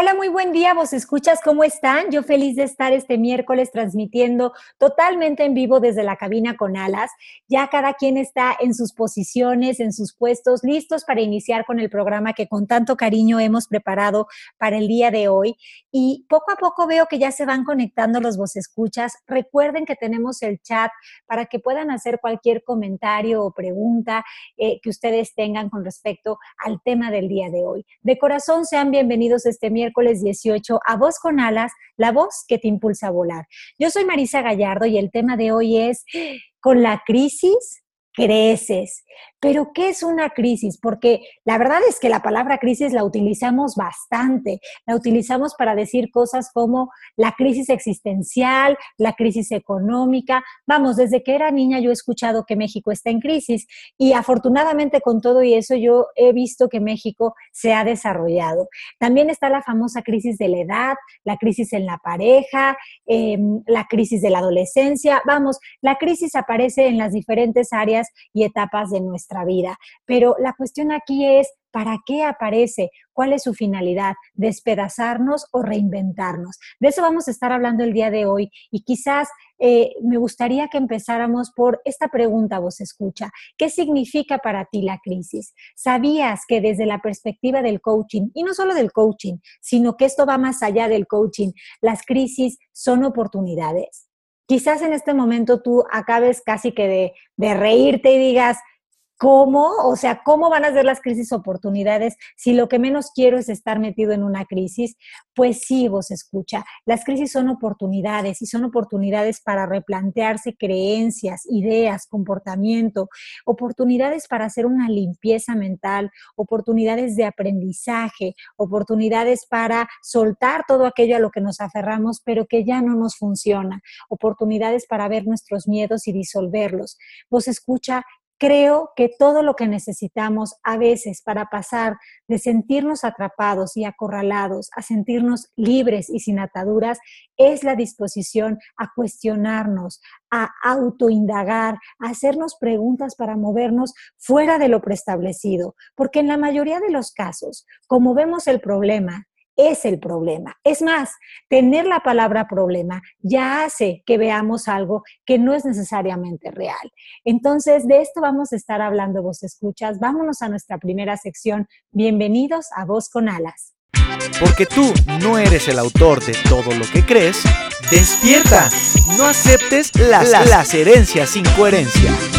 Hola, muy buen día, vos escuchas, ¿cómo están? Yo feliz de estar este miércoles transmitiendo totalmente en vivo desde la cabina con alas. Ya cada quien está en sus posiciones, en sus puestos, listos para iniciar con el programa que con tanto cariño hemos preparado para el día de hoy. Y poco a poco veo que ya se van conectando los vos escuchas. Recuerden que tenemos el chat para que puedan hacer cualquier comentario o pregunta eh, que ustedes tengan con respecto al tema del día de hoy. De corazón, sean bienvenidos este miércoles miércoles 18 a Voz con Alas, la voz que te impulsa a volar. Yo soy Marisa Gallardo y el tema de hoy es, con la crisis creces. Pero, ¿qué es una crisis? Porque la verdad es que la palabra crisis la utilizamos bastante. La utilizamos para decir cosas como la crisis existencial, la crisis económica. Vamos, desde que era niña yo he escuchado que México está en crisis y afortunadamente con todo y eso yo he visto que México se ha desarrollado. También está la famosa crisis de la edad, la crisis en la pareja, em, la crisis de la adolescencia. Vamos, la crisis aparece en las diferentes áreas y etapas de nuestra vida. Pero la cuestión aquí es, ¿para qué aparece? ¿Cuál es su finalidad? ¿Despedazarnos o reinventarnos? De eso vamos a estar hablando el día de hoy y quizás eh, me gustaría que empezáramos por esta pregunta, vos escucha. ¿Qué significa para ti la crisis? ¿Sabías que desde la perspectiva del coaching, y no solo del coaching, sino que esto va más allá del coaching, las crisis son oportunidades? Quizás en este momento tú acabes casi que de, reírte y digas, ¿Cómo? O sea, ¿cómo van a ser las crisis oportunidades si lo que menos quiero es estar metido en una crisis? Pues sí, vos escucha, las crisis son oportunidades y son oportunidades para replantearse creencias, ideas, comportamiento, oportunidades para hacer una limpieza mental, oportunidades de aprendizaje, oportunidades para soltar todo aquello a lo que nos aferramos, pero que ya no nos funciona, oportunidades para ver nuestros miedos y disolverlos. Vos escucha, creo que todo lo que necesitamos a veces para pasar de sentirnos atrapados y acorralados a sentirnos libres y sin ataduras es la disposición a cuestionarnos, a autoindagar, a hacernos preguntas para movernos fuera de lo preestablecido. Porque en la mayoría de los casos, como vemos el problema es el problema. Es más, tener la palabra problema ya hace que veamos algo que no es necesariamente real. Entonces, de esto vamos a estar hablando, vos escuchas. Vámonos a nuestra primera sección. Bienvenidos a Voz con Alas. Porque tú no eres el autor de todo lo que crees, despierta. No aceptes las, las herencias sin coherencia.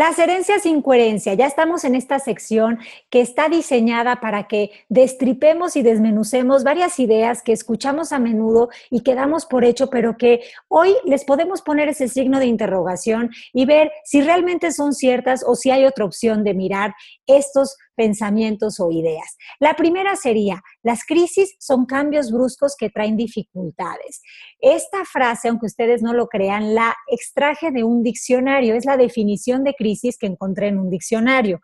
Las herencias sin coherencia. Ya estamos en esta sección que está diseñada para que destripemos y desmenucemos varias ideas que escuchamos a menudo y que damos por hecho, pero que hoy les podemos poner ese signo de interrogación y ver si realmente son ciertas o si hay otra opción de mirar estos pensamientos o ideas. La primera sería, las crisis son cambios bruscos que traen dificultades. Esta frase, aunque ustedes no lo crean, la extraje de un diccionario, es la definición de crisis que encontré en un diccionario.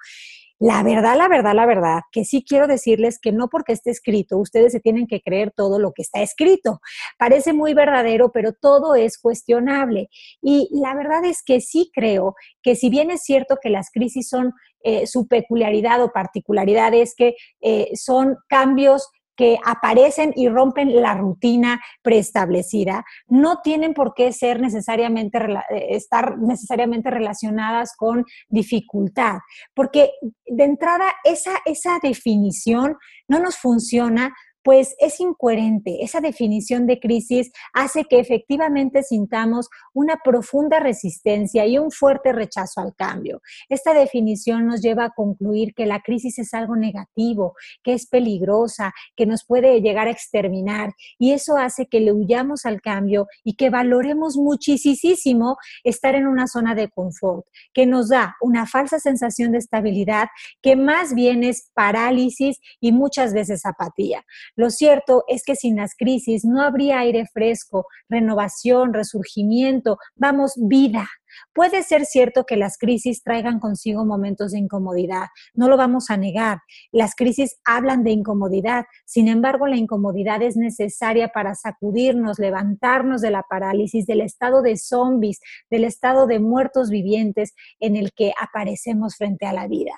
La verdad, la verdad, la verdad, que sí quiero decirles que no porque esté escrito, ustedes se tienen que creer todo lo que está escrito. Parece muy verdadero, pero todo es cuestionable. Y la verdad es que sí creo que si bien es cierto que las crisis son eh, su peculiaridad o particularidad es que eh, son cambios que aparecen y rompen la rutina preestablecida, no tienen por qué ser necesariamente, eh, estar necesariamente relacionadas con dificultad, porque de entrada esa, esa definición no nos funciona pues es incoherente. Esa definición de crisis hace que efectivamente sintamos una profunda resistencia y un fuerte rechazo al cambio. Esta definición nos lleva a concluir que la crisis es algo negativo, que es peligrosa, que nos puede llegar a exterminar y eso hace que le huyamos al cambio y que valoremos muchísimo estar en una zona de confort, que nos da una falsa sensación de estabilidad que más bien es parálisis y muchas veces apatía. Lo cierto es que sin las crisis no habría aire fresco, renovación, resurgimiento, vamos, vida. Puede ser cierto que las crisis traigan consigo momentos de incomodidad, no lo vamos a negar. Las crisis hablan de incomodidad, sin embargo la incomodidad es necesaria para sacudirnos, levantarnos de la parálisis, del estado de zombies, del estado de muertos vivientes en el que aparecemos frente a la vida.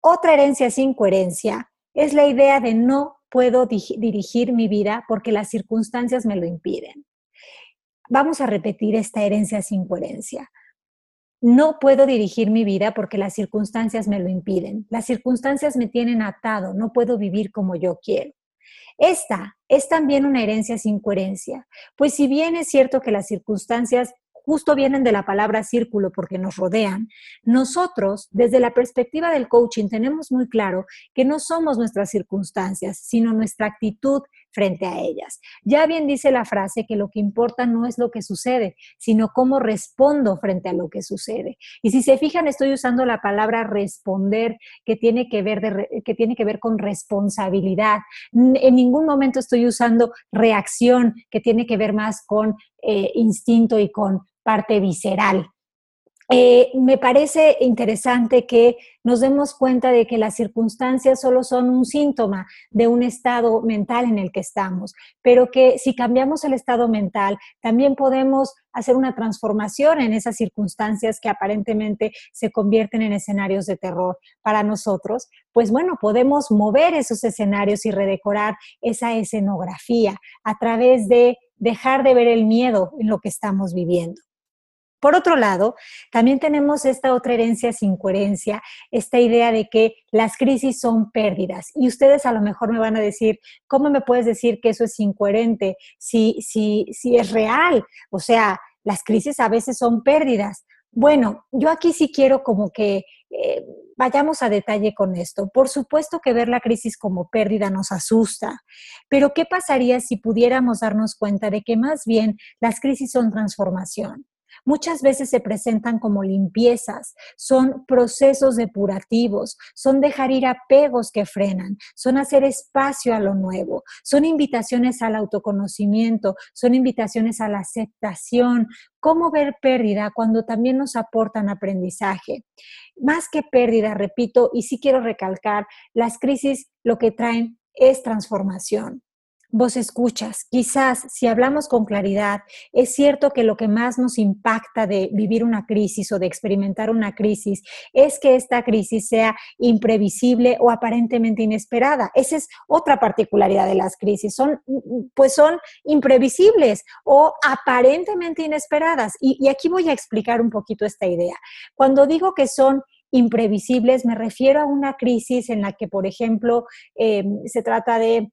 Otra herencia sin coherencia es la idea de no puedo dirigir mi vida porque las circunstancias me lo impiden. Vamos a repetir esta herencia sin coherencia. No puedo dirigir mi vida porque las circunstancias me lo impiden. Las circunstancias me tienen atado, no puedo vivir como yo quiero. Esta es también una herencia sin coherencia, pues si bien es cierto que las circunstancias justo vienen de la palabra círculo porque nos rodean, nosotros, desde la perspectiva del coaching, tenemos muy claro que no somos nuestras circunstancias, sino nuestra actitud frente a ellas. Ya bien dice la frase que lo que importa no es lo que sucede, sino cómo respondo frente a lo que sucede. Y si se fijan, estoy usando la palabra responder, que tiene que ver, que tiene que ver con responsabilidad. En ningún momento estoy usando reacción, que tiene que ver más con eh, instinto y con parte visceral. Eh, me parece interesante que nos demos cuenta de que las circunstancias solo son un síntoma de un estado mental en el que estamos, pero que si cambiamos el estado mental, también podemos hacer una transformación en esas circunstancias que aparentemente se convierten en escenarios de terror para nosotros, pues bueno, podemos mover esos escenarios y redecorar esa escenografía a través de dejar de ver el miedo en lo que estamos viviendo. Por otro lado, también tenemos esta otra herencia sin coherencia, esta idea de que las crisis son pérdidas. Y ustedes a lo mejor me van a decir, ¿cómo me puedes decir que eso es incoherente si, si, si es real? O sea, las crisis a veces son pérdidas. Bueno, yo aquí sí quiero como que eh, vayamos a detalle con esto. Por supuesto que ver la crisis como pérdida nos asusta, pero ¿qué pasaría si pudiéramos darnos cuenta de que más bien las crisis son transformación? Muchas veces se presentan como limpiezas, son procesos depurativos, son dejar ir apegos que frenan, son hacer espacio a lo nuevo, son invitaciones al autoconocimiento, son invitaciones a la aceptación, cómo ver pérdida cuando también nos aportan aprendizaje. Más que pérdida, repito, y sí quiero recalcar, las crisis lo que traen es transformación vos escuchas. Quizás si hablamos con claridad, es cierto que lo que más nos impacta de vivir una crisis o de experimentar una crisis es que esta crisis sea imprevisible o aparentemente inesperada. Esa es otra particularidad de las crisis. Son, pues son imprevisibles o aparentemente inesperadas. Y, aquí voy a explicar un poquito esta idea. Cuando digo que son imprevisibles, me refiero a una crisis en la que, por ejemplo, eh, se trata de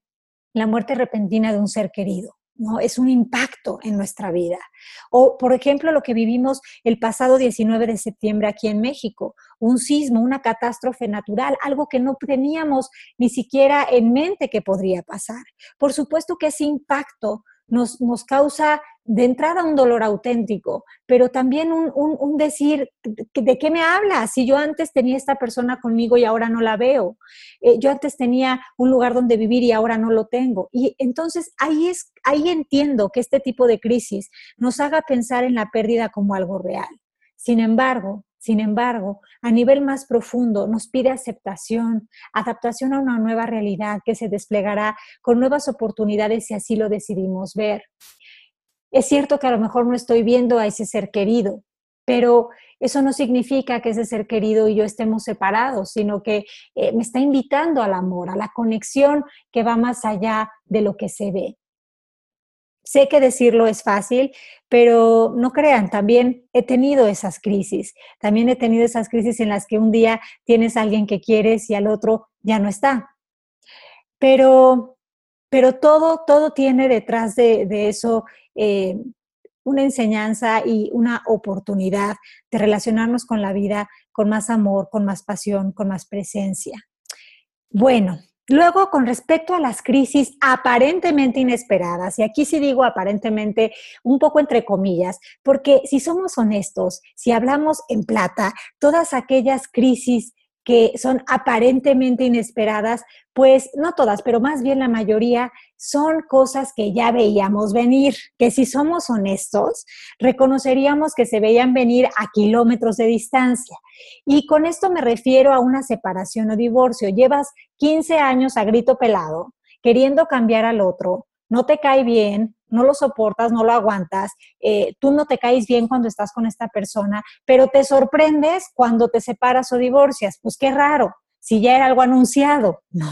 la muerte repentina de un ser querido. ¿no? Es un impacto en nuestra vida. O, por ejemplo, lo que vivimos el pasado 19 de septiembre aquí en México, un sismo, una catástrofe natural, algo que no teníamos ni siquiera en mente que podría pasar. Por supuesto que ese impacto nos, nos causa de entrada un dolor auténtico, pero también un, decir, ¿de qué me hablas? Si yo antes tenía esta persona conmigo y ahora no la veo, eh, yo antes tenía un lugar donde vivir y ahora no lo tengo. Y entonces ahí, es, ahí entiendo que este tipo de crisis nos haga pensar en la pérdida como algo real. Sin embargo, sin embargo, a nivel más profundo nos pide aceptación, adaptación a una nueva realidad que se desplegará con nuevas oportunidades si así lo decidimos ver. Es cierto que a lo mejor no estoy viendo a ese ser querido, pero eso no significa que ese ser querido y yo estemos separados, sino que eh, me está invitando al amor, a la conexión que va más allá de lo que se ve. Sé que decirlo es fácil, pero no crean, también he tenido esas crisis. También he tenido esas crisis en las que un día tienes a alguien que quieres y al otro ya no está. Pero pero todo, todo tiene detrás de, eso eh, una enseñanza y una oportunidad de relacionarnos con la vida con más amor, con más pasión, con más presencia. Bueno, Luego, con respecto a las crisis aparentemente inesperadas, y aquí sí digo aparentemente un poco entre comillas, porque si somos honestos, si hablamos en plata, todas aquellas crisis que son aparentemente inesperadas, pues no todas, pero más bien la mayoría son cosas que ya veíamos venir, que si somos honestos, reconoceríamos que se veían venir a kilómetros de distancia. Y con esto me refiero a una separación o divorcio. Llevas 15 años a grito pelado, queriendo cambiar al otro, no te cae bien, no lo soportas, no lo aguantas, eh, tú no te caes bien cuando estás con esta persona, pero te sorprendes cuando te separas o divorcias. Pues qué raro, si ya era algo anunciado, ¿no?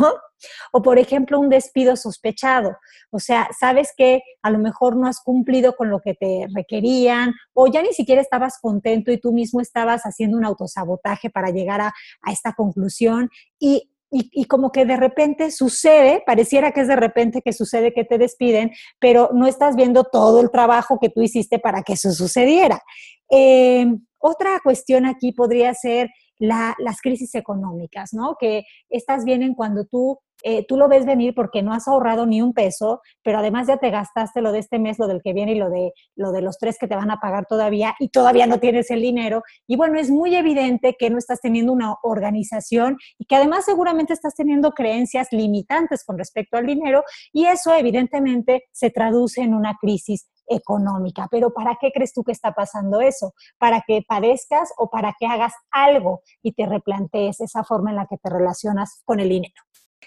O por ejemplo, un despido sospechado. O sea, sabes que a lo mejor no has cumplido con lo que te requerían o ya ni siquiera estabas contento y tú mismo estabas haciendo un autosabotaje para llegar a, a esta conclusión y y, como que de repente sucede, pareciera que es de repente que sucede que te despiden, pero no estás viendo todo el trabajo que tú hiciste para que eso sucediera. Eh, otra cuestión aquí podría ser las crisis económicas, ¿no? Que estas vienen cuando tú eh, tú lo ves venir porque no has ahorrado ni un peso, pero además ya te gastaste lo de este mes, lo del que viene y lo de, lo de los tres que te van a pagar todavía y todavía no tienes el dinero. Y bueno, es muy evidente que no estás teniendo una organización y que además seguramente estás teniendo creencias limitantes con respecto al dinero y eso evidentemente se traduce en una crisis económica. Pero ¿para qué crees tú que está pasando eso? ¿Para que padezcas o para que hagas algo y te replantees esa forma en la que te relacionas con el dinero?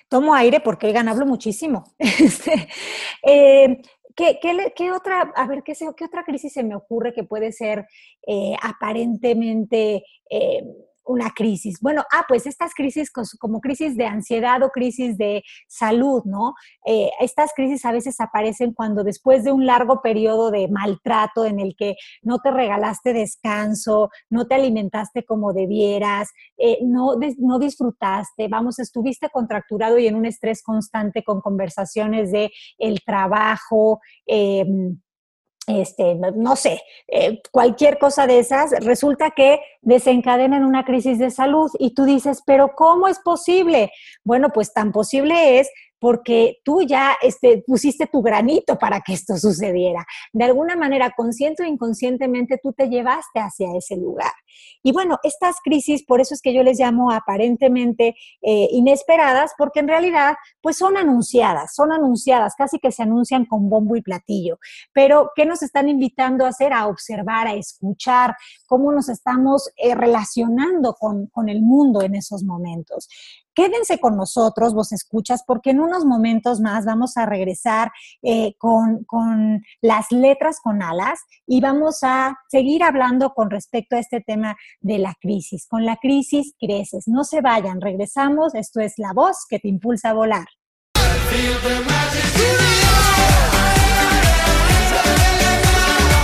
Tomo aire porque oigan, hablo muchísimo. Este, eh, ¿qué, otra, a ver, ¿qué, otra crisis se me ocurre que puede ser eh, aparentemente eh, una crisis. Bueno, ah, pues estas crisis como crisis de ansiedad o crisis de salud, ¿no? Eh, estas crisis a veces aparecen cuando después de un largo periodo de maltrato en el que no te regalaste descanso, no te alimentaste como debieras, eh, no, no disfrutaste, vamos, estuviste contracturado y en un estrés constante con conversaciones de el trabajo, eh, este, no, sé, eh, cualquier cosa de esas, resulta que desencadenan una crisis de salud y tú dices, pero ¿cómo es posible? Bueno, pues tan posible es porque tú ya este, pusiste tu granito para que esto sucediera. De alguna manera, consciente o inconscientemente, tú te llevaste hacia ese lugar. Y bueno, estas crisis, por eso es que yo les llamo aparentemente eh, inesperadas, porque en realidad, pues son anunciadas, son anunciadas, casi que se anuncian con bombo y platillo. Pero, ¿qué nos están invitando a hacer? A observar, a escuchar, cómo nos estamos eh, relacionando con, con el mundo en esos momentos. Quédense con nosotros, vos escuchas, porque en unos momentos más vamos a regresar eh, con, con las letras con alas y vamos a seguir hablando con respecto a este tema de la crisis. Con la crisis creces. No se vayan, regresamos. Esto es la voz que te impulsa a volar.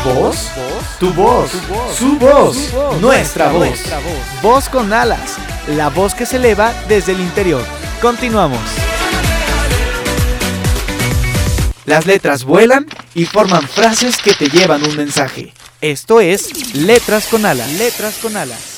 ¿Voz? Tu voz, su voz, nuestra voz. Voz con alas la voz que se eleva desde el interior. Continuamos. Las letras vuelan y forman frases que te llevan un mensaje. Esto es Letras con alas. Letras con alas.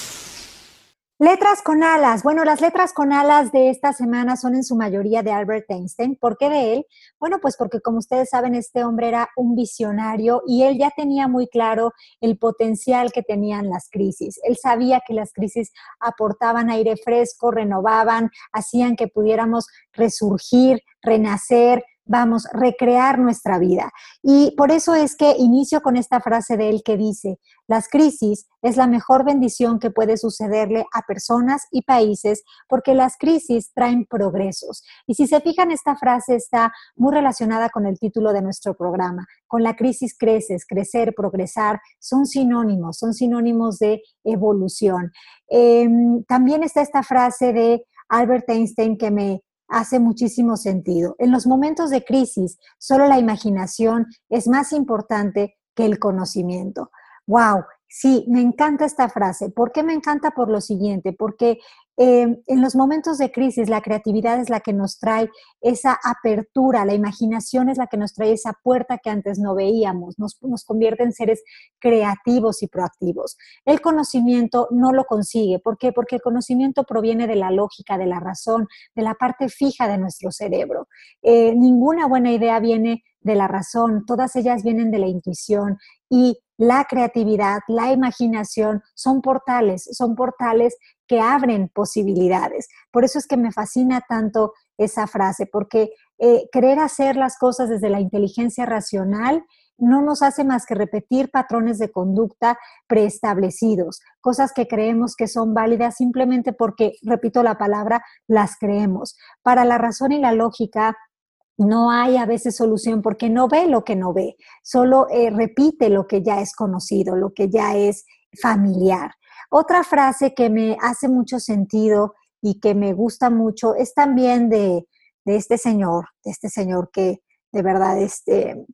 Letras con alas. Bueno, las letras con alas de esta semana son en su mayoría de Albert Einstein. ¿Por qué de él? Bueno, pues porque como ustedes saben, este hombre era un visionario y él ya tenía muy claro el potencial que tenían las crisis. Él sabía que las crisis aportaban aire fresco, renovaban, hacían que pudiéramos resurgir, renacer, vamos, recrear nuestra vida. Y por eso es que inicio con esta frase de él que dice, las crisis es la mejor bendición que puede sucederle a personas y países porque las crisis traen progresos. Y si se fijan, esta frase está muy relacionada con el título de nuestro programa. Con la crisis creces, crecer, progresar, son sinónimos, son sinónimos de evolución. Em, también está esta frase de Albert Einstein que me hace muchísimo sentido. En los momentos de crisis, solo la imaginación es más importante que el conocimiento. ¡Wow! Sí, me encanta esta frase. ¿Por qué me encanta? Por lo siguiente, porque eh, en los momentos de crisis, la creatividad es la que nos trae esa apertura, la imaginación es la que nos trae esa puerta que antes no veíamos, nos, convierte en seres creativos y proactivos. El conocimiento no lo consigue. ¿Por qué? Porque el conocimiento proviene de la lógica, de la razón, de la parte fija de nuestro cerebro. Eh, ninguna buena idea viene de la razón, todas ellas vienen de la intuición y la creatividad, la imaginación son portales, son portales que abren posibilidades. Por eso es que me fascina tanto esa frase, porque eh, querer hacer las cosas desde la inteligencia racional no nos hace más que repetir patrones de conducta preestablecidos, cosas que creemos que son válidas simplemente porque, repito la palabra, las creemos. Para la razón y la lógica, no hay a veces solución porque no ve lo que no ve, solo eh, repite lo que ya es conocido, lo que ya es familiar. Otra frase que me hace mucho sentido y que me gusta mucho es también de, este señor, de este señor que de verdad, este,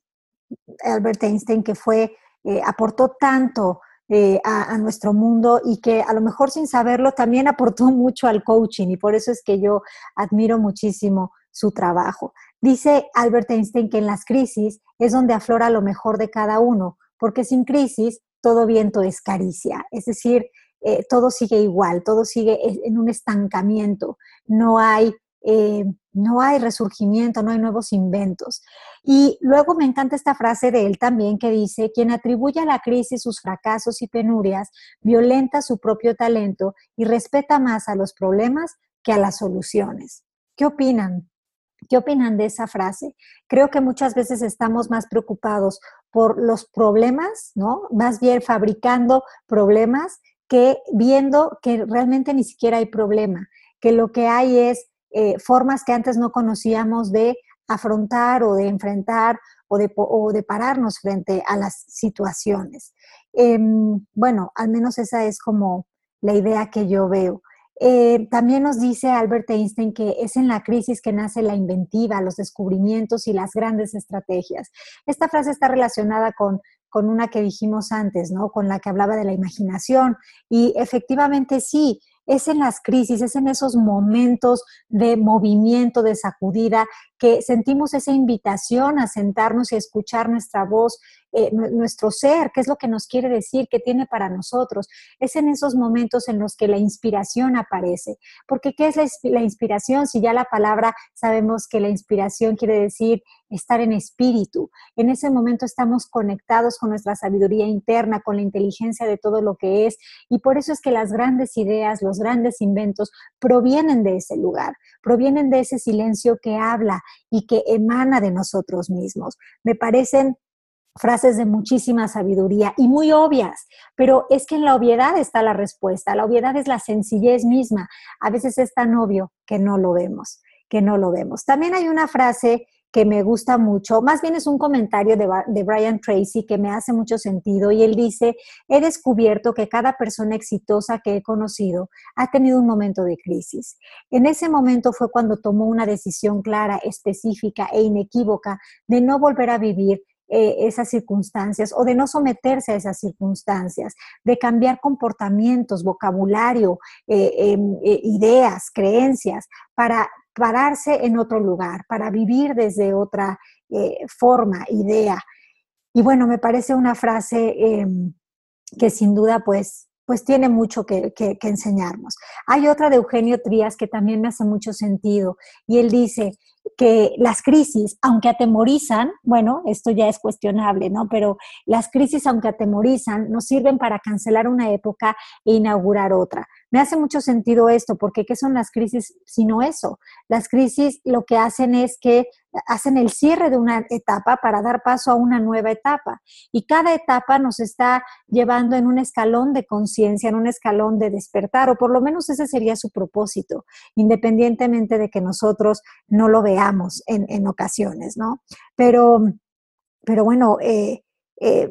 Albert Einstein, que fue, eh, aportó tanto eh, a, nuestro mundo y que a lo mejor sin saberlo también aportó mucho al coaching y por eso es que yo admiro muchísimo su trabajo. Dice Albert Einstein que en las crisis es donde aflora lo mejor de cada uno, porque sin crisis todo viento es caricia, es decir, eh, todo sigue igual, todo sigue en un estancamiento, no hay, eh, no hay resurgimiento, no hay nuevos inventos. Y luego me encanta esta frase de él también que dice, quien atribuye a la crisis sus fracasos y penurias, violenta su propio talento y respeta más a los problemas que a las soluciones. ¿Qué opinan? ¿Qué opinan de esa frase? Creo que muchas veces estamos más preocupados por los problemas, ¿no? Más bien fabricando problemas que viendo que realmente ni siquiera hay problema, que lo que hay es eh, formas que antes no conocíamos de afrontar o de enfrentar o de, pararnos frente a las situaciones. Em, bueno, al menos esa es como la idea que yo veo. Eh, también nos dice Albert Einstein que es en la crisis que nace la inventiva, los descubrimientos y las grandes estrategias. Esta frase está relacionada con, con una que dijimos antes, ¿no? Con la que hablaba de la imaginación. Y efectivamente sí, es en las crisis, es en esos momentos de movimiento, de sacudida, que sentimos esa invitación a sentarnos y escuchar nuestra voz eh, nuestro ser, qué es lo que nos quiere decir, qué tiene para nosotros. Es en esos momentos en los que la inspiración aparece. Porque ¿qué es la, inspiración? Si ya la palabra sabemos que la inspiración quiere decir estar en espíritu. En ese momento estamos conectados con nuestra sabiduría interna, con la inteligencia de todo lo que es. Y por eso es que las grandes ideas, los grandes inventos provienen de ese lugar, provienen de ese silencio que habla y que emana de nosotros mismos. Me parecen frases de muchísima sabiduría y muy obvias, pero es que en la obviedad está la respuesta, la obviedad es la sencillez misma, a veces es tan obvio que no lo vemos, que no lo vemos. También hay una frase que me gusta mucho, más bien es un comentario de, de, Brian Tracy que me hace mucho sentido y él dice, he descubierto que cada persona exitosa que he conocido ha tenido un momento de crisis. En ese momento fue cuando tomó una decisión clara, específica e inequívoca de no volver a vivir eh, esas circunstancias o de no someterse a esas circunstancias, de cambiar comportamientos, vocabulario, eh, em, eh, ideas, creencias, para pararse en otro lugar, para vivir desde otra forma, idea. Y bueno, me parece una frase em, que sin duda pues pues tiene mucho que, que, enseñarnos. Hay otra de Eugenio Trías que también me hace mucho sentido y él dice, que las crisis, aunque atemorizan, bueno, esto ya es cuestionable, ¿no? Pero las crisis, aunque atemorizan, nos sirven para cancelar una época e inaugurar otra. Me hace mucho sentido esto, porque ¿qué son las crisis sino eso? Las crisis lo que hacen es que hacen el cierre de una etapa para dar paso a una nueva etapa. Y cada etapa nos está llevando en un escalón de conciencia, en un escalón de despertar, o por lo menos ese sería su propósito, independientemente de que nosotros no lo veamos en, ocasiones, ¿no? Pero, pero bueno, eh, eh,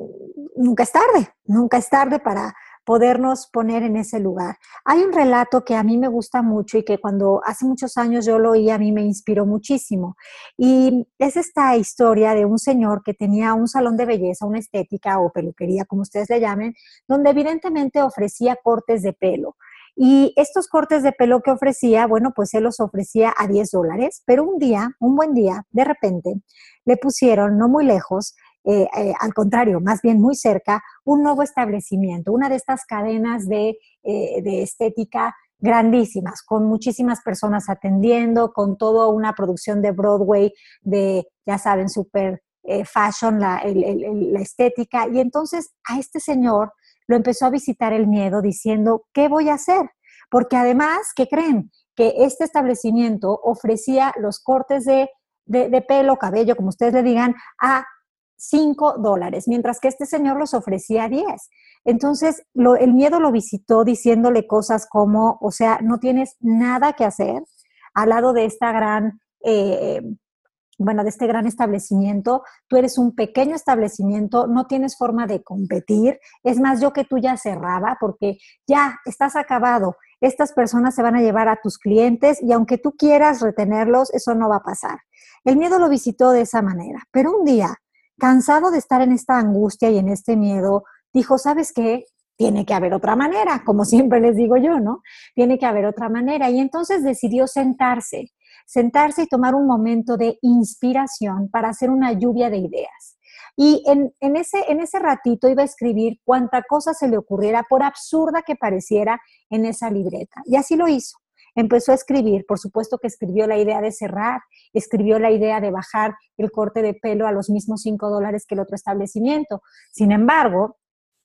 nunca es tarde, nunca es tarde para podernos poner en ese lugar. Hay un relato que a mí me gusta mucho y que cuando hace muchos años yo lo oí a mí me inspiró muchísimo. Y es esta historia de un señor que tenía un salón de belleza, una estética o peluquería, como ustedes le llamen, donde evidentemente ofrecía cortes de pelo. Y estos cortes de pelo que ofrecía, bueno, pues él los ofrecía a 10 dólares, pero un día, un buen día, de repente, le pusieron, no muy lejos, eh, eh, al contrario, más bien muy cerca, un nuevo establecimiento, una de estas cadenas de, eh, de estética grandísimas, con muchísimas personas atendiendo, con toda una producción de Broadway, de, ya saben, super fashion, la, la estética. Y entonces a este señor lo empezó a visitar el miedo diciendo, ¿qué voy a hacer? Porque además, ¿qué creen? Que este establecimiento ofrecía los cortes de, de, pelo, cabello, como ustedes le digan, a 5 dólares, mientras que este señor los ofrecía a 10. Entonces, el miedo lo visitó diciéndole cosas como, o sea, no tienes nada que hacer al lado de esta gran eh, bueno, de este gran establecimiento. Tú eres un pequeño establecimiento, no tienes forma de competir. Es más, yo que tú ya cerraba porque ya estás acabado. Estas personas se van a llevar a tus clientes y aunque tú quieras retenerlos, eso no va a pasar. El miedo lo visitó de esa manera, pero un día, cansado de estar en esta angustia y en este miedo, dijo, ¿sabes qué? Tiene que haber otra manera, como siempre les digo yo, ¿no? Tiene que haber otra manera. Y entonces decidió sentarse sentarse y tomar un momento de inspiración para hacer una lluvia de ideas. Y en, ese, en ese ratito iba a escribir cuánta cosa se le ocurriera, por absurda que pareciera, en esa libreta. Y así lo hizo. Empezó a escribir, por supuesto que escribió la idea de cerrar, escribió la idea de bajar el corte de pelo a los mismos 5 dólares que el otro establecimiento. Sin embargo,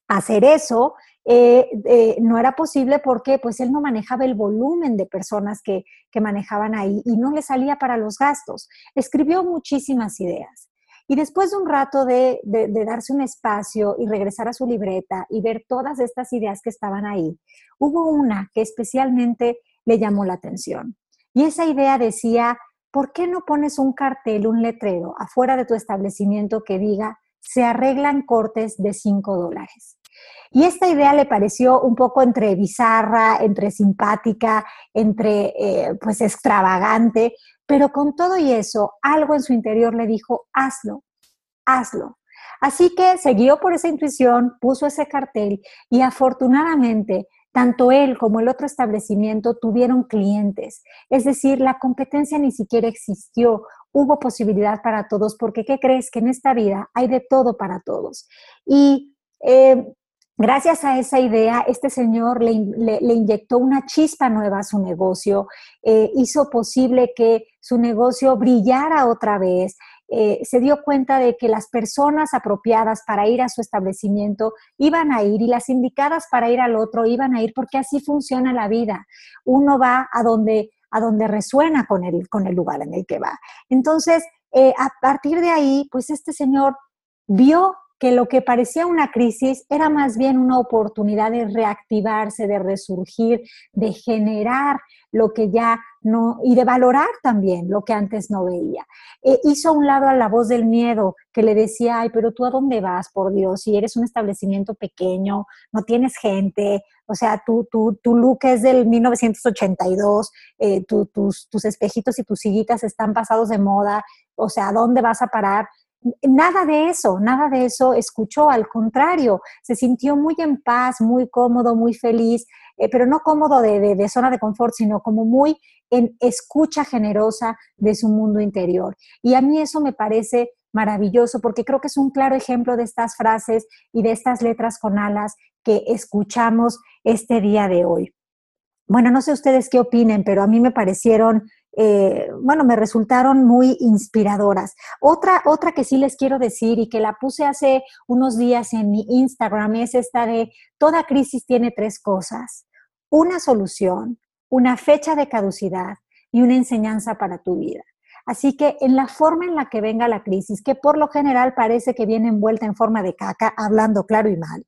hacer eso eh, eh, no era posible porque pues él no manejaba el volumen de personas que, manejaban ahí y no le salía para los gastos. Escribió muchísimas ideas. Y después de un rato de, de, darse un espacio y regresar a su libreta y ver todas estas ideas que estaban ahí, hubo una que especialmente le llamó la atención. Y esa idea decía, ¿por qué no pones un cartel, un letrero afuera de tu establecimiento que diga, se arreglan cortes de 5 dólares? Y esta idea le pareció un poco entre bizarra, entre simpática, entre eh, pues extravagante, pero con todo y eso, algo en su interior le dijo, hazlo, hazlo. Así que siguió por esa intuición, puso ese cartel y afortunadamente tanto él como el otro establecimiento tuvieron clientes. Es decir, la competencia ni siquiera existió. Hubo posibilidad para todos, porque ¿qué crees? Que en esta vida hay de todo para todos. Y eh, Gracias a esa idea, este señor le, inyectó una chispa nueva a su negocio, eh, hizo posible que su negocio brillara otra vez, eh, se dio cuenta de que las personas apropiadas para ir a su establecimiento iban a ir y las indicadas para ir al otro iban a ir porque así funciona la vida. Uno va a donde, a donde resuena con el, con el lugar en el que va. Entonces, eh, a partir de ahí, pues este señor vio que lo que parecía una crisis era más bien una oportunidad de reactivarse, de resurgir, de generar lo que ya no, y de valorar también lo que antes no veía. Eh, hizo a un lado a la voz del miedo que le decía, ay, pero tú a dónde vas, por Dios, si eres un establecimiento pequeño, no tienes gente, o sea, tu, tu, tu look es del 1982, eh, tus, tus espejitos y tus sillitas están pasados de moda, o sea, ¿a dónde vas a parar? Nada de eso, nada de eso escuchó, al contrario, se sintió muy en paz, muy cómodo, muy feliz, eh, pero no cómodo de, zona de confort, sino como muy en escucha generosa de su mundo interior. Y a mí eso me parece maravilloso porque creo que es un claro ejemplo de estas frases y de estas letras con alas que escuchamos este día de hoy. Bueno, no sé ustedes qué opinen, pero a mí me parecieron eh, bueno, me resultaron muy inspiradoras. Otra, otra que sí les quiero decir y que la puse hace unos días en mi Instagram es esta de, toda crisis tiene tres cosas, una solución, una fecha de caducidad y una enseñanza para tu vida. Así que en la forma en la que venga la crisis, que por lo general parece que viene envuelta en forma de caca, hablando claro y mal,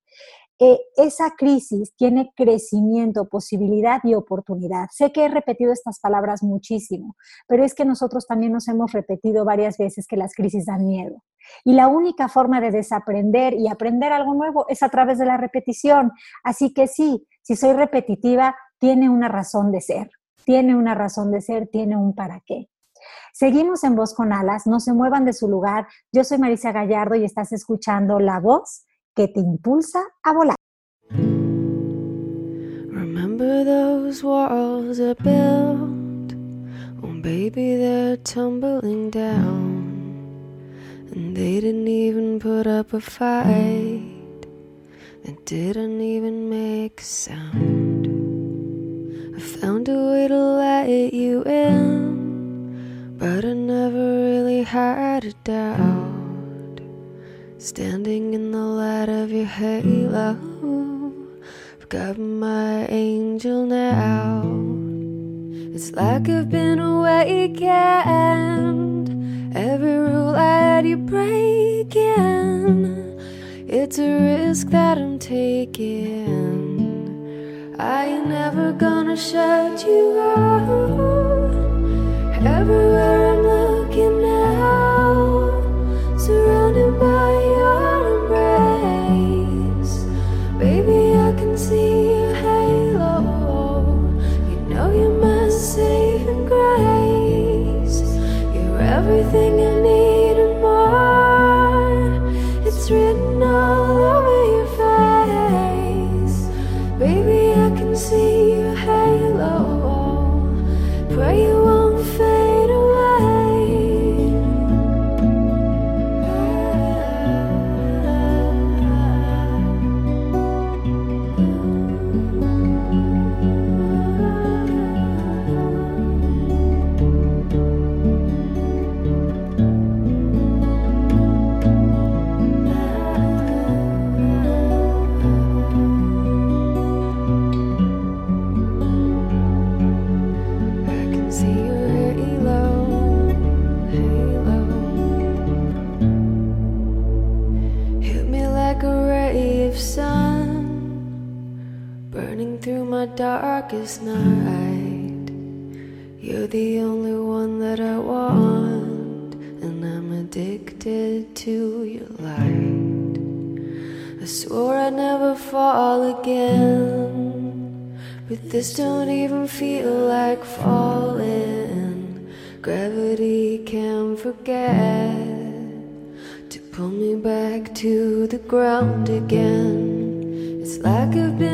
eh, esa crisis tiene crecimiento, posibilidad y oportunidad. Sé que he repetido estas palabras muchísimo, pero es que nosotros también nos hemos repetido varias veces que las crisis dan miedo. Y la única forma de desaprender y aprender algo nuevo es a través de la repetición. Así que sí, si soy repetitiva, tiene una razón de ser, tiene una razón de ser, tiene un para qué. Seguimos en Voz con Alas, no se muevan de su lugar. Yo soy Marisa Gallardo y estás escuchando La Voz que te impulsa a volar. Remember those walls are built, oh baby, they're tumbling down. And they didn't even put up a fight, they didn't even make a sound. I found a way to let you in, but I never really had a doubt. Standing halo, I've got my angel now. It's like I've been awakened. Every rule I had you breaking. It's a risk that I'm taking. I ain't never gonna shut you out. Everywhere darkest night. You're the only one that I want, and I'm addicted to your light. I swore I'd never fall again. But this don't even feel like falling. Gravity can forget to pull me back to the ground again. It's like I've been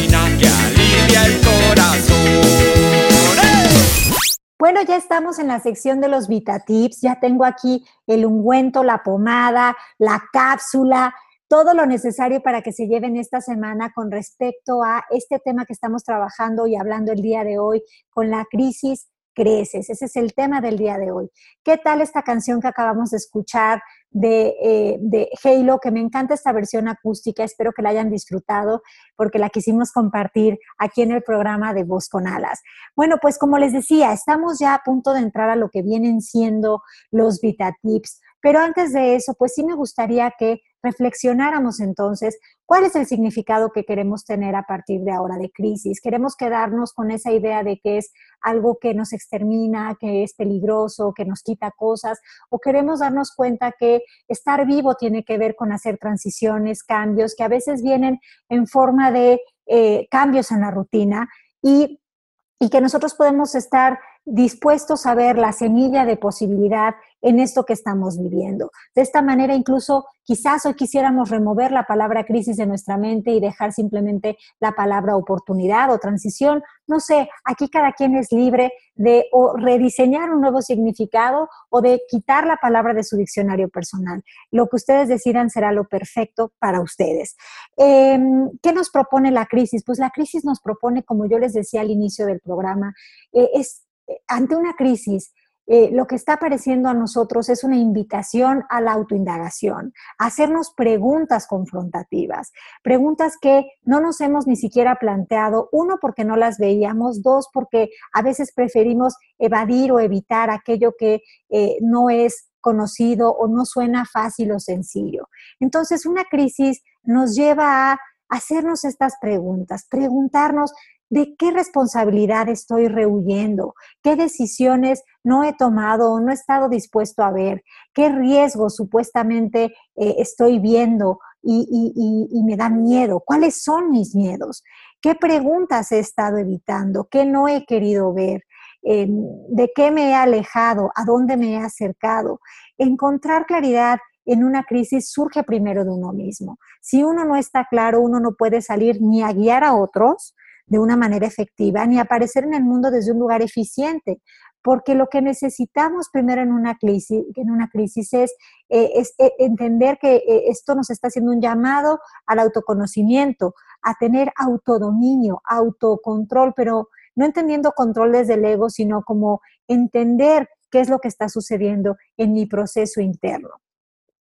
alivia el corazón. Bueno, ya estamos en la sección de los Vita Tips. Ya tengo aquí el ungüento, la pomada, la cápsula. todo lo necesario para que se lleven esta semana con respecto a este tema que estamos trabajando y hablando el día de hoy con la crisis creces. Ese es el tema del día de hoy. ¿Qué tal esta canción que acabamos de escuchar de, eh, de, Halo? Que me encanta esta versión acústica, espero que la hayan disfrutado porque la quisimos compartir aquí en el programa de Voz con Alas. Bueno, pues como les decía, estamos ya a punto de entrar a lo que vienen siendo los Vita Tips, pero antes de eso, pues sí me gustaría que reflexionáramos entonces cuál es el significado que queremos tener a partir de ahora de crisis. Queremos quedarnos con esa idea de que es algo que nos extermina, que es peligroso, que nos quita cosas, o queremos darnos cuenta que estar vivo tiene que ver con hacer transiciones, cambios, que a veces vienen en forma de eh, cambios en la rutina y, y que nosotros podemos estar dispuestos a ver la semilla de posibilidad en esto que estamos viviendo. De esta manera, incluso quizás hoy quisiéramos remover la palabra crisis de nuestra mente y dejar simplemente la palabra oportunidad o transición. No sé, aquí cada quien es libre de o rediseñar un nuevo significado o de quitar la palabra de su diccionario personal. Lo que ustedes decidan será lo perfecto para ustedes. Em, ¿Qué nos propone la crisis? Pues la crisis nos propone, como yo les decía al inicio del programa, eh, es eh, ante una crisis eh, lo que está apareciendo a nosotros es una invitación a la autoindagación, a hacernos preguntas confrontativas, preguntas que no nos hemos ni siquiera planteado, uno porque no las veíamos, dos porque a veces preferimos evadir o evitar aquello que eh, no es conocido o no suena fácil o sencillo. Entonces, una crisis nos lleva a hacernos estas preguntas, preguntarnos de qué responsabilidad estoy rehuyendo, qué decisiones no he tomado o no he estado dispuesto a ver, qué riesgos supuestamente eh, estoy viendo y, me da miedo, cuáles son mis miedos, qué preguntas he estado evitando, qué no he querido ver. Em, de qué me he alejado, a dónde me he acercado. Encontrar claridad en una crisis surge primero de uno mismo. Si uno no está claro, uno no puede salir ni a guiar a otros, de una manera efectiva ni aparecer en el mundo desde un lugar eficiente, porque lo que necesitamos primero en una crisis, en una crisis es, eh, eh, entender que eh, esto nos está haciendo un llamado al autoconocimiento, a tener autodominio, autocontrol, pero no entendiendo control desde el ego, sino como entender qué es lo que está sucediendo en mi proceso interno.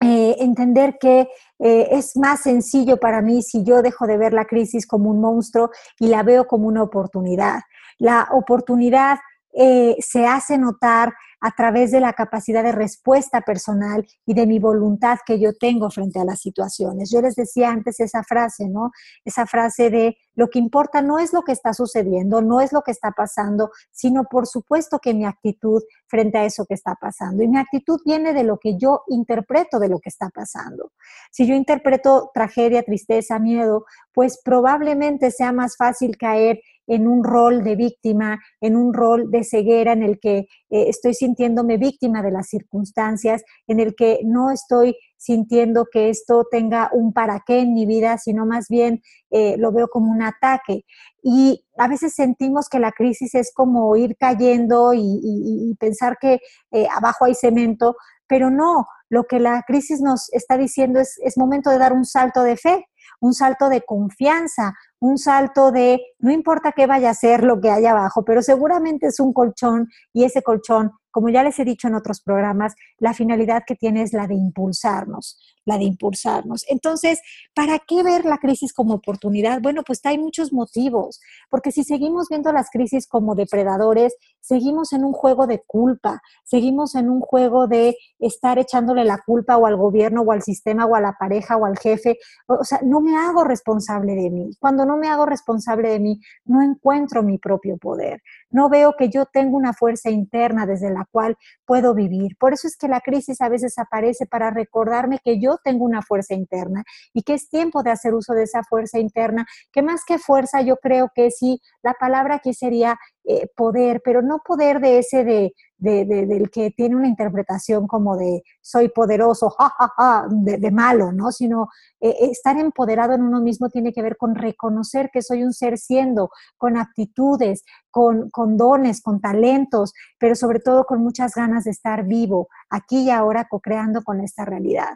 Eh, entender que eh, es más sencillo para mí si yo dejo de ver la crisis como un monstruo y la veo como una oportunidad. La oportunidad eh, se hace notar a través de la capacidad de respuesta personal y de mi voluntad que yo tengo frente a las situaciones. Yo les decía antes esa frase, ¿no? Esa frase de lo que importa no es lo que está sucediendo, no es lo que está pasando, sino por supuesto que mi actitud frente a eso que está pasando. Y mi actitud viene de lo que yo interpreto de lo que está pasando. Si yo interpreto tragedia, tristeza, miedo, pues probablemente sea más fácil caer en un rol de víctima, en un rol de ceguera en el que eh, estoy sintiéndome víctima de las circunstancias, en el que no estoy sintiendo que esto tenga un para qué en mi vida, sino más bien eh, lo veo como un ataque. Y a veces sentimos que la crisis es como ir cayendo y, pensar que eh, abajo hay cemento, pero no, lo que la crisis nos está diciendo es, es momento de dar un salto de fe, un salto de confianza, un salto de, no importa qué vaya a ser lo que hay abajo, pero seguramente es un colchón y ese colchón, como ya les he dicho en otros programas, la finalidad que tiene es la de impulsarnos, la de impulsarnos. Entonces, ¿para qué ver la crisis como oportunidad? Bueno, pues hay muchos motivos, porque si seguimos viendo las crisis como depredadores, seguimos en un juego de culpa, seguimos en un juego de estar echándole la culpa o al gobierno o al sistema o a la pareja o al jefe, o sea, no me hago responsable de mí. Cuando no me hago responsable de mí, no encuentro mi propio poder, no veo que yo tengo una fuerza interna desde la cual puedo vivir. Por eso es que la crisis a veces aparece para recordarme que yo tengo una fuerza interna y que es tiempo de hacer uso de esa fuerza interna, que más que fuerza yo creo que sí, la palabra aquí sería eh, poder, pero no poder de ese de, del que tiene una interpretación como de soy poderoso, de, malo, ¿no? Sino eh, estar empoderado en uno mismo tiene que ver con reconocer que soy un ser siendo, con aptitudes, con, con dones, con talentos, pero sobre todo con muchas ganas de estar vivo, aquí y ahora, co-creando con esta realidad.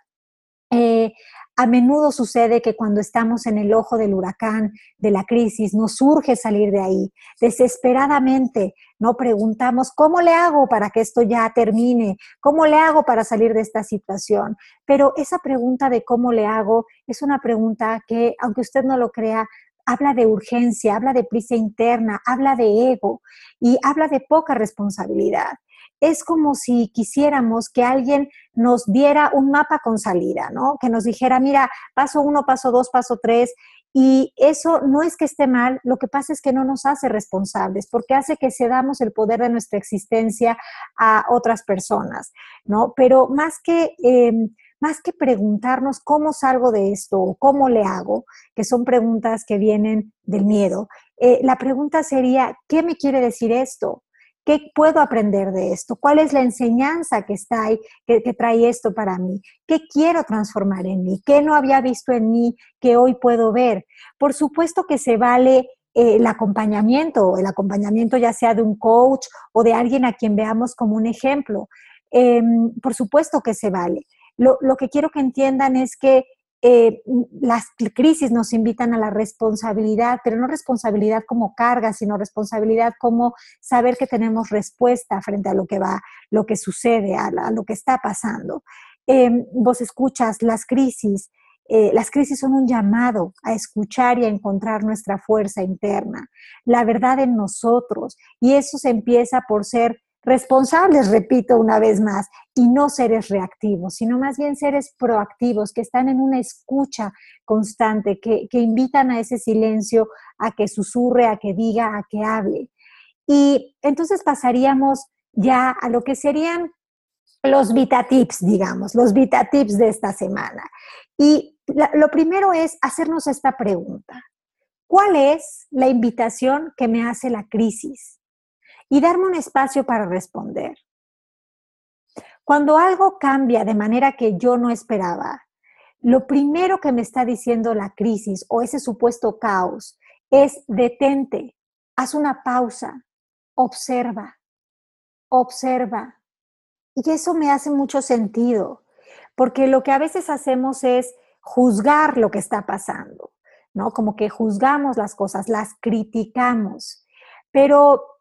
Eh, a menudo sucede que cuando estamos en el ojo del huracán, de la crisis, nos surge salir de ahí. Desesperadamente, no preguntamos, ¿cómo le hago para que esto ya termine? ¿Cómo le hago para salir de esta situación? Pero esa pregunta de cómo le hago es una pregunta que, aunque usted no lo crea, habla de urgencia, habla de prisa interna, habla de ego y habla de poca responsabilidad es como si quisiéramos que alguien nos diera un mapa con salida, ¿no? Que nos dijera, mira, paso uno, paso dos, paso tres. Y eso no es que esté mal, lo que pasa es que no nos hace responsables, porque hace que cedamos el poder de nuestra existencia a otras personas, ¿no? Pero más que... Em, más que preguntarnos cómo salgo de esto o cómo le hago, que son preguntas que vienen del miedo, eh, la pregunta sería, ¿qué me quiere decir esto? ¿Qué puedo aprender de esto? ¿Cuál es la enseñanza que está ahí, que, trae esto para mí? ¿Qué quiero transformar en mí? ¿Qué no había visto en mí que hoy puedo ver? Por supuesto que se vale eh, el acompañamiento, el acompañamiento ya sea de un coach o de alguien a quien veamos como un ejemplo. Em, por supuesto que se vale. Lo, lo que quiero que entiendan es que eh, las crisis nos invitan a la responsabilidad, pero no responsabilidad como carga, sino responsabilidad como saber que tenemos respuesta frente a lo que va, lo que sucede, a, lo que está pasando. Em, vos escuchas las crisis, eh, las crisis son un llamado a escuchar y a encontrar nuestra fuerza interna, la verdad en nosotros, y eso se empieza por ser responsables, repito una vez más, y no seres reactivos, sino más bien seres proactivos, que están en una escucha constante, que, invitan a ese silencio a que susurre, a que diga, a que hable. Y entonces pasaríamos ya a lo que serían los Vita Tips, digamos, los Vita Tips de esta semana. Y lo primero es hacernos esta pregunta. ¿Cuál es la invitación que me hace la crisis? Y darme un espacio para responder. Cuando algo cambia de manera que yo no esperaba, lo primero que me está diciendo la crisis o ese supuesto caos es detente, haz una pausa, observa, observa. Y eso me hace mucho sentido, porque lo que a veces hacemos es juzgar lo que está pasando, ¿no? Como que juzgamos las cosas, las criticamos. Pero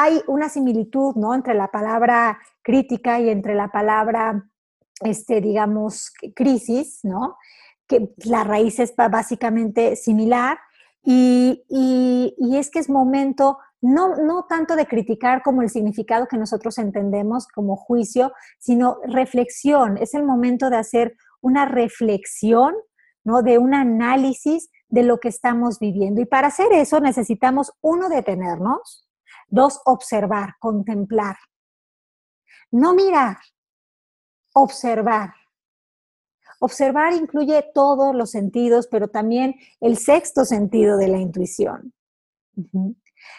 hay una similitud, ¿no? Entre la palabra crítica y entre la palabra, este, digamos, crisis, ¿no? Que la raíz es básicamente similar y, es que es momento no, no tanto de criticar como el significado que nosotros entendemos como juicio, sino reflexión. Es el momento de hacer una reflexión, ¿no? De un análisis de lo que estamos viviendo. Y para hacer eso necesitamos, uno, detenernos, Dos, observar, contemplar. No mirar, observar. Observar incluye todos los sentidos, pero también el sexto sentido de la intuición.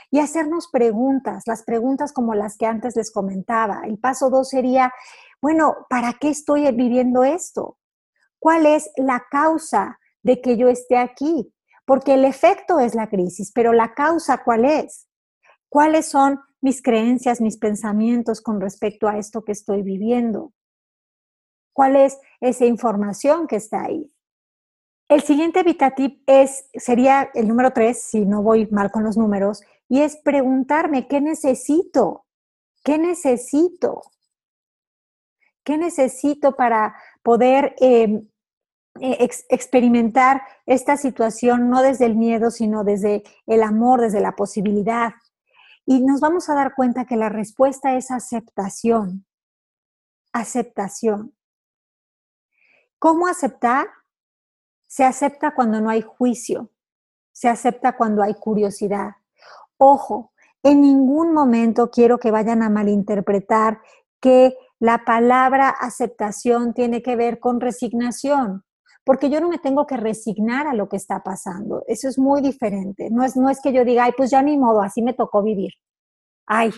Y hacernos preguntas, las preguntas como las que antes les comentaba. El paso dos sería, bueno, ¿para qué estoy viviendo esto? ¿Cuál es la causa de que yo esté aquí? Porque el efecto es la crisis, pero la causa, ¿cuál es? ¿Cuáles son mis creencias, mis pensamientos con respecto a esto que estoy viviendo? ¿Cuál es esa información que está ahí? El siguiente VitaTip es, sería el número tres, si no voy mal con los números, y es preguntarme, ¿qué necesito? ¿Qué necesito? ¿Qué necesito para poder em, e, experimentar esta situación no desde el miedo, sino desde el amor, desde la posibilidad? Y nos vamos a dar cuenta que la respuesta es aceptación. Aceptación. ¿Cómo aceptar? Se acepta cuando no hay juicio. Se acepta cuando hay curiosidad. Ojo, en ningún momento quiero que vayan a malinterpretar que la palabra aceptación tiene que ver con resignación porque yo no me tengo que resignar a lo que está pasando. Eso es muy diferente. No es, no es que yo diga, ay, pues ya ni modo, así me tocó vivir. Ay,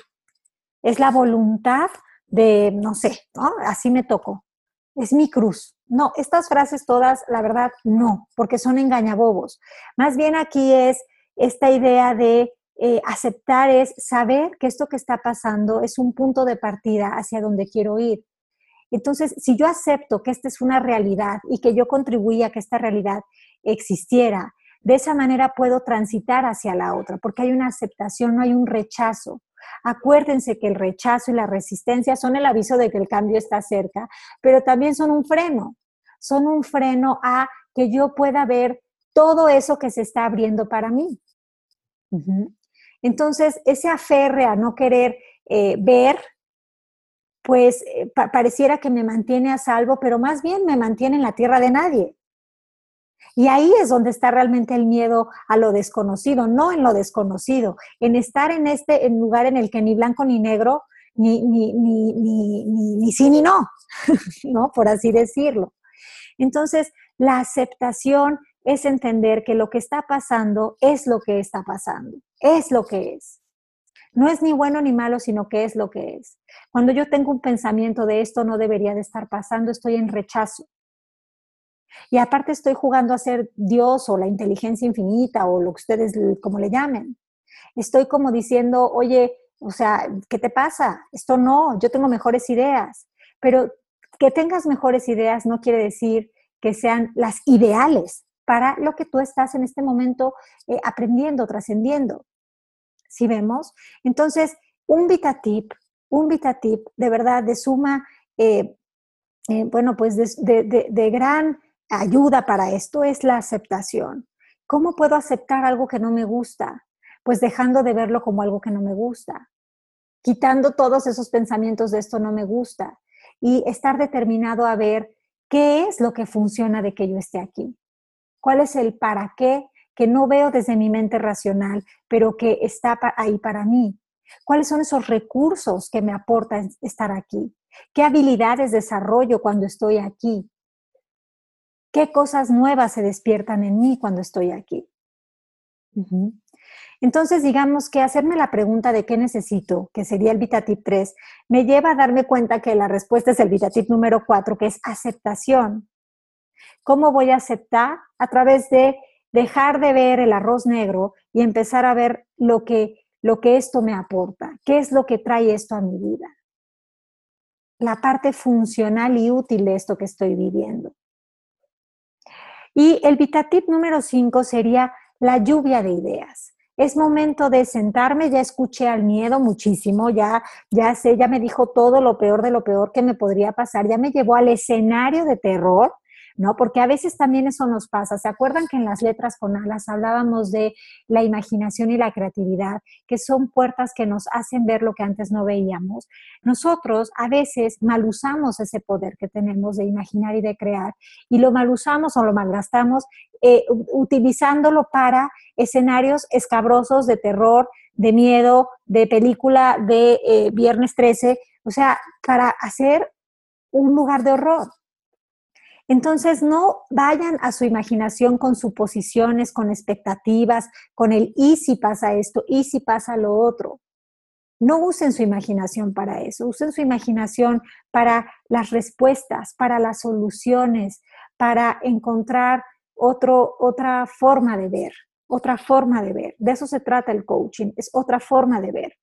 es la voluntad de, no sé. Así me tocó. Es mi cruz. No, estas frases todas, la verdad, no, porque son engañabobos. Más bien aquí es esta idea de eh, aceptar, es saber que esto que está pasando es un punto de partida hacia donde quiero ir Entonces, si yo acepto que esta es una realidad y que yo contribuí a que esta realidad existiera, de esa manera puedo transitar hacia la otra, porque hay una aceptación, no hay un rechazo. Acuérdense que el rechazo y la resistencia son el aviso de que el cambio está cerca, pero también son un freno, son un freno a que yo pueda ver todo eso que se está abriendo para mí. Entonces, ese aferre a no querer eh, ver, pues eh, pareciera que me mantiene a salvo, pero más bien me mantiene en la tierra de nadie. Y ahí es donde está realmente el miedo a lo desconocido, no en lo desconocido, en estar en este lugar en el que ni blanco ni negro, ni, ni, ni, ni, ni sí ni no, ¿no? Por así decirlo. Entonces, la aceptación es entender que lo que está pasando es lo que está pasando, es lo que es. No es ni bueno ni malo, sino que es lo que es. Cuando yo tengo un pensamiento de esto no debería de estar pasando, estoy en rechazo. Y aparte estoy jugando a ser Dios o la inteligencia infinita o lo que ustedes como le llamen. Estoy como diciendo, oye, o sea, ¿qué te pasa? Esto no, yo tengo mejores ideas. Pero que tengas mejores ideas no quiere decir que sean las ideales para lo que tú estás en este momento eh, aprendiendo, trascendiendo. ¿Sí vemos? Entonces, un VitaTip, un VitaTip de verdad de suma, eh, eh, bueno, pues de gran ayuda para esto es la aceptación. ¿Cómo puedo aceptar algo que no me gusta? Pues dejando de verlo como algo que no me gusta, quitando todos esos pensamientos de esto no me gusta y estar determinado a ver qué es lo que funciona de que yo esté aquí. ¿Cuál es el para qué que no veo desde mi mente racional, pero que está ahí para mí? ¿Cuáles son esos recursos que me aportan estar aquí? ¿Qué habilidades desarrollo cuando estoy aquí? qué cosas nuevas se despiertan en mí cuando estoy aquí. Entonces, digamos que hacerme la pregunta de qué necesito, que sería el VitaTip 3, me lleva a darme cuenta que la respuesta es el VitaTip número 4, que es aceptación. ¿Cómo voy a aceptar? A través de dejar de ver el arroz negro y empezar a ver lo que, lo que esto me aporta, qué es lo que trae esto a mi vida. La parte funcional y útil de esto que estoy viviendo. Y el VitaTip número 5 sería la lluvia de ideas. Es momento de sentarme, ya escuché al miedo muchísimo, ya, ya sé, ya me dijo todo lo peor de lo peor que me podría pasar, ya me llevó al escenario de terror ¿no? Porque a veces también eso nos pasa. ¿Se acuerdan que en las letras con alas hablábamos de la imaginación y la creatividad, que son puertas que nos hacen ver lo que antes no veíamos? Nosotros a veces mal usamos ese poder que tenemos de imaginar y de crear y lo mal usamos o lo malgastamos eh, utilizándolo para escenarios escabrosos de terror, de miedo, de película de eh, Viernes 13, o sea, para hacer un lugar de horror. Entonces, no vayan a su imaginación con suposiciones, con expectativas, con el y si pasa esto, y si pasa lo otro. No usen su imaginación para eso, usen su imaginación para las respuestas, para las soluciones, para encontrar otro, otra forma de ver, otra forma de ver. De eso se trata el coaching, es otra forma de ver.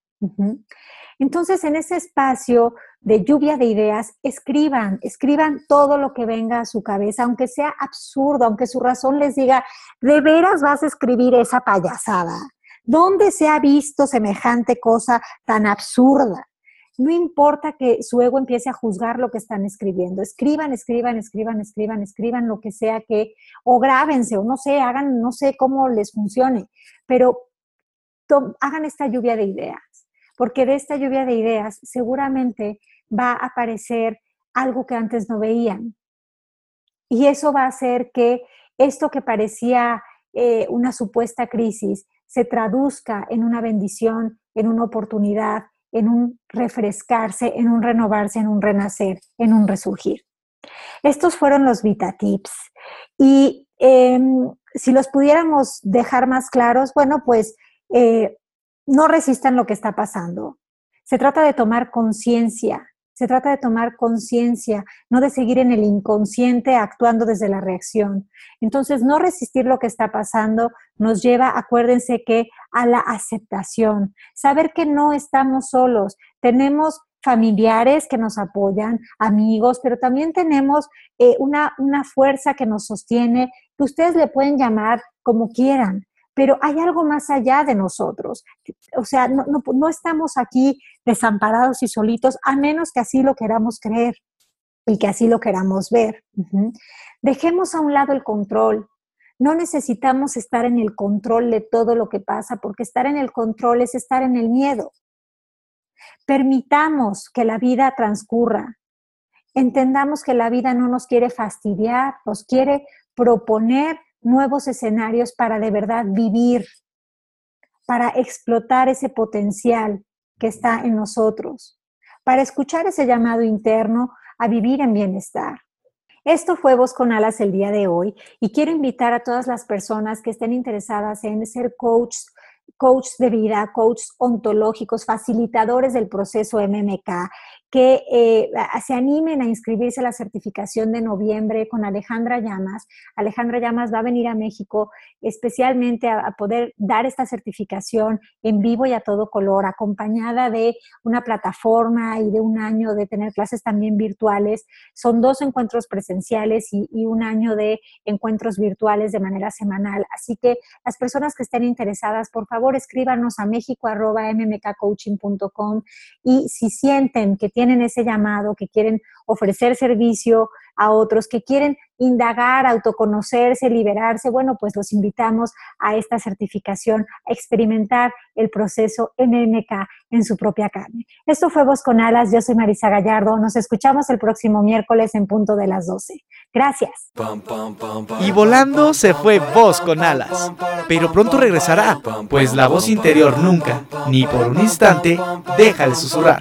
Entonces, en ese espacio de lluvia de ideas, escriban, escriban todo lo que venga a su cabeza, aunque sea absurdo, aunque su razón les diga, ¿de veras vas a escribir esa payasada? ¿Dónde se ha visto semejante cosa tan absurda? No importa que su ego empiece a juzgar lo que están escribiendo. Escriban, escriban, escriban, escriban, escriban lo que sea que, o grábense, o no sé, hagan, no sé cómo les funcione, pero hagan esta lluvia de ideas porque de esta lluvia de ideas seguramente va a aparecer algo que antes no veían. Y eso va a hacer que esto que parecía eh, una supuesta crisis se traduzca en una bendición, en una oportunidad, en un refrescarse, en un renovarse, en un renacer, en un resurgir. Estos fueron los Vita Tips. Y em, si los pudiéramos dejar más claros, bueno, pues eh, no resistan lo que está pasando. Se trata de tomar conciencia, se trata de tomar conciencia, no de seguir en el inconsciente actuando desde la reacción. Entonces, no resistir lo que está pasando nos lleva, acuérdense que, a la aceptación, saber que no estamos solos, tenemos familiares que nos apoyan, amigos, pero también tenemos eh, una, una fuerza que nos sostiene, que ustedes le pueden llamar como quieran, pero hay algo más allá de nosotros. O sea, no, no, estamos aquí desamparados y solitos, a menos que así lo queramos creer y que así lo queramos ver. Dejemos a un lado el control. No necesitamos estar en el control de todo lo que pasa, porque estar en el control es estar en el miedo. Permitamos que la vida transcurra. Entendamos que la vida no nos quiere fastidiar, nos quiere proponer nuevos escenarios para de verdad vivir, para explotar ese potencial que está en nosotros, para escuchar ese llamado interno a vivir en bienestar. Esto fue Voz con Alas el día de hoy y quiero invitar a todas las personas que estén interesadas en ser coaches coach de vida, coaches ontológicos, facilitadores del proceso MMK, que eh, se animen a inscribirse a la certificación de noviembre con Alejandra Llamas. Alejandra Llamas va a venir a México especialmente a, poder dar esta certificación en vivo y a todo color, acompañada de una plataforma y de un año de tener clases también virtuales. Son dos encuentros presenciales y, y un año de encuentros virtuales de manera semanal. Así que las personas que estén interesadas, por favor, escríbanos a mexico.mmkcoaching.com y si sienten que tienen ese llamado, que quieren ofrecer servicio a otros, que quieren indagar, autoconocerse, liberarse, bueno, pues los invitamos a esta certificación, a experimentar el proceso MMK en su propia carne. Esto fue Voz con Alas, yo soy Marisa Gallardo, nos escuchamos el próximo miércoles en punto de las 12. Gracias. Y volando se fue Voz con Alas, pero pronto regresará, pues la voz interior nunca, ni por un instante, deja de susurrar.